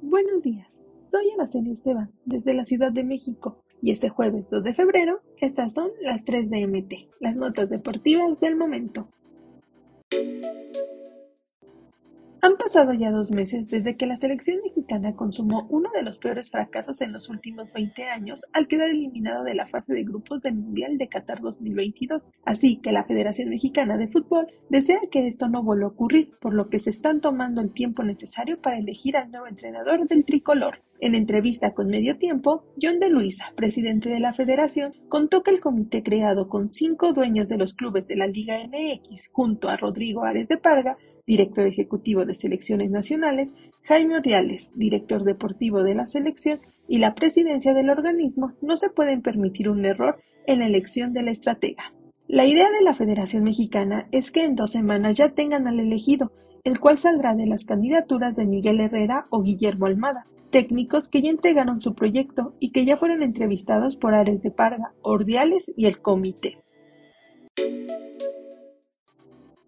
Buenos días, soy Araceli Esteban, desde la Ciudad de México, y este jueves 2 de febrero, estas son las 3 de MT, las notas deportivas del momento. Han pasado ya dos meses desde que la selección mexicana consumó uno de los peores fracasos en los últimos 20 años al quedar eliminado de la fase de grupos del Mundial de Qatar 2022. Así que la Federación Mexicana de Fútbol desea que esto no vuelva a ocurrir, por lo que se están tomando el tiempo necesario para elegir al nuevo entrenador del tricolor. En entrevista con Medio Tiempo, John de Luisa, presidente de la federación, contó que el comité creado con cinco dueños de los clubes de la Liga MX, junto a Rodrigo Ares de Parga, director ejecutivo de selecciones nacionales, Jaime Ordiales, director deportivo de la selección, y la presidencia del organismo, no se pueden permitir un error en la elección del estratega. La idea de la Federación Mexicana es que en dos semanas ya tengan al elegido, el cual saldrá de las candidaturas de Miguel Herrera o Guillermo Almada, técnicos que ya entregaron su proyecto y que ya fueron entrevistados por Ares de Parga, Ordiales y el comité.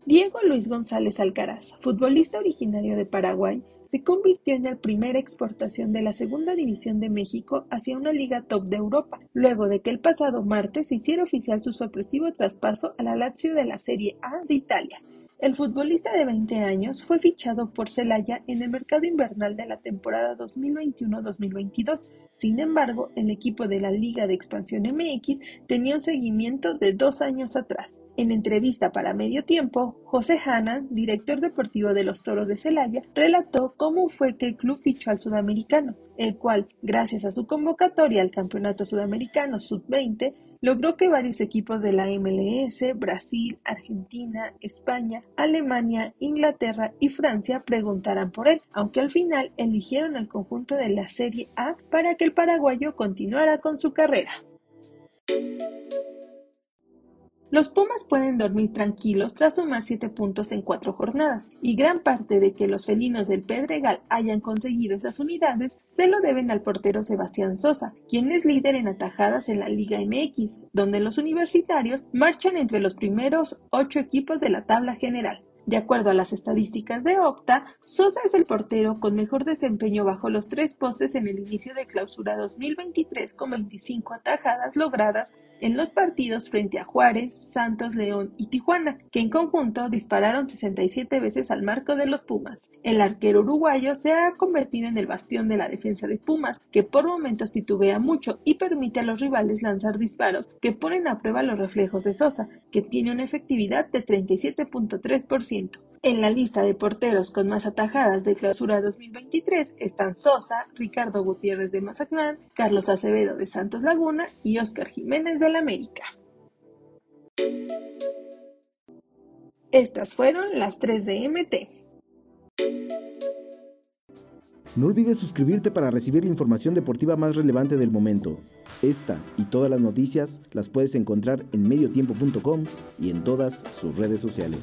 Diego Luis González Alcaraz, futbolista originario de Paraguay, se convirtió en la primera exportación de la Segunda División de México hacia una liga top de Europa, luego de que el pasado martes se hiciera oficial su sorpresivo traspaso a la Lazio de la Serie A de Italia. El futbolista de 20 años fue fichado por Celaya en el mercado invernal de la temporada 2021-2022. Sin embargo, el equipo de la Liga de Expansión MX tenía un seguimiento de dos años atrás. En entrevista para Medio Tiempo, José Hanna, director deportivo de los Toros de Celaya, relató cómo fue que el club fichó al sudamericano, el cual, gracias a su convocatoria al Campeonato Sudamericano Sub-20, logró que varios equipos de la MLS, Brasil, Argentina, España, Alemania, Inglaterra y Francia preguntaran por él, aunque al final eligieron al conjunto de la Serie A para que el paraguayo continuara con su carrera. Los Pumas pueden dormir tranquilos tras sumar siete puntos en cuatro jornadas, y gran parte de que los felinos del Pedregal hayan conseguido esas unidades se lo deben al portero Sebastián Sosa, quien es líder en atajadas en la Liga MX, donde los universitarios marchan entre los primeros ocho equipos de la tabla general. De acuerdo a las estadísticas de Opta, Sosa es el portero con mejor desempeño bajo los tres postes en el inicio de clausura 2023 con 25 atajadas logradas en los partidos frente a Juárez, Santos, León y Tijuana, que en conjunto dispararon 67 veces al marco de los Pumas. El arquero uruguayo se ha convertido en el bastión de la defensa de Pumas, que por momentos titubea mucho y permite a los rivales lanzar disparos que ponen a prueba los reflejos de Sosa, que tiene una efectividad de 37.3%. En la lista de porteros con más atajadas de clausura 2023 están Sosa, Ricardo Gutiérrez de Mazatlán, Carlos Acevedo de Santos Laguna y Óscar Jiménez del América. Estas fueron las 3 de MT. No olvides suscribirte para recibir la información deportiva más relevante del momento. Esta y todas las noticias las puedes encontrar en mediotiempo.com y en todas sus redes sociales.